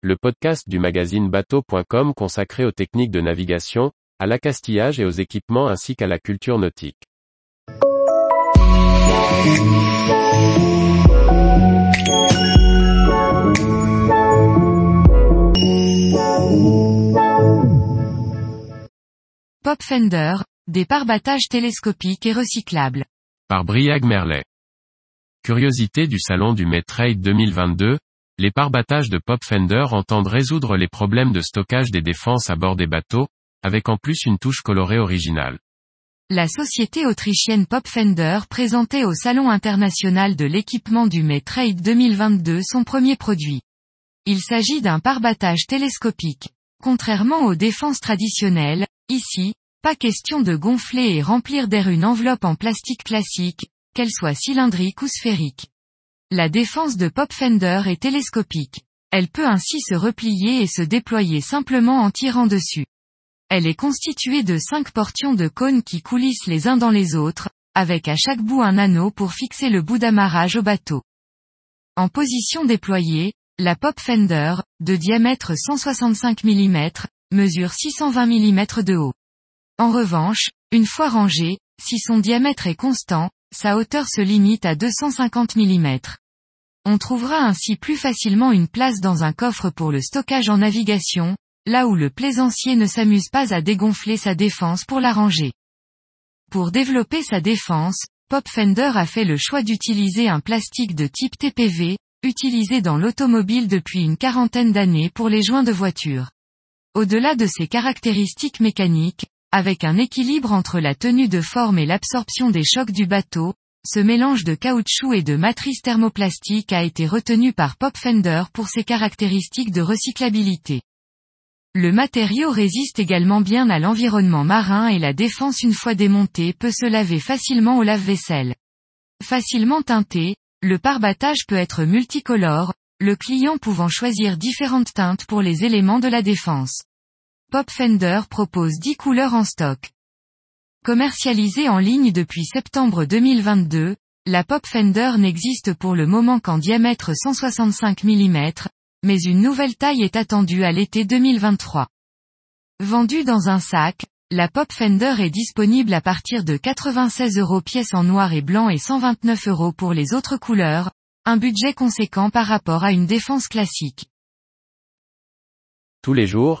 le podcast du magazine bateau.com consacré aux techniques de navigation, à l'accastillage et aux équipements ainsi qu'à la culture nautique. Pop Fender, des parbattages télescopiques et recyclables. Par Briag Merlet. Curiosité du salon du Trade 2022, les parbattages de Pop Fender entendent résoudre les problèmes de stockage des défenses à bord des bateaux, avec en plus une touche colorée originale. La société autrichienne Pop Fender présentait au Salon international de l'équipement du Trade 2022 son premier produit. Il s'agit d'un parbattage télescopique. Contrairement aux défenses traditionnelles, ici, pas question de gonfler et remplir d'air une enveloppe en plastique classique, qu'elle soit cylindrique ou sphérique. La défense de Pop Fender est télescopique. Elle peut ainsi se replier et se déployer simplement en tirant dessus. Elle est constituée de cinq portions de cônes qui coulissent les uns dans les autres, avec à chaque bout un anneau pour fixer le bout d'amarrage au bateau. En position déployée, la Pop Fender, de diamètre 165 mm, mesure 620 mm de haut. En revanche, une fois rangée, si son diamètre est constant, sa hauteur se limite à 250 mm. On trouvera ainsi plus facilement une place dans un coffre pour le stockage en navigation, là où le plaisancier ne s'amuse pas à dégonfler sa défense pour la ranger. Pour développer sa défense, Pop Fender a fait le choix d'utiliser un plastique de type TPV, utilisé dans l'automobile depuis une quarantaine d'années pour les joints de voiture. Au-delà de ses caractéristiques mécaniques, avec un équilibre entre la tenue de forme et l'absorption des chocs du bateau, ce mélange de caoutchouc et de matrice thermoplastique a été retenu par Pop Fender pour ses caractéristiques de recyclabilité. Le matériau résiste également bien à l'environnement marin et la défense une fois démontée peut se laver facilement au lave-vaisselle. Facilement teinté, le parbattage peut être multicolore, le client pouvant choisir différentes teintes pour les éléments de la défense. Pop Fender propose 10 couleurs en stock. Commercialisée en ligne depuis septembre 2022, la Pop Fender n'existe pour le moment qu'en diamètre 165 mm, mais une nouvelle taille est attendue à l'été 2023. Vendue dans un sac, la Pop Fender est disponible à partir de 96 euros pièce en noir et blanc et 129 euros pour les autres couleurs, un budget conséquent par rapport à une défense classique. Tous les jours,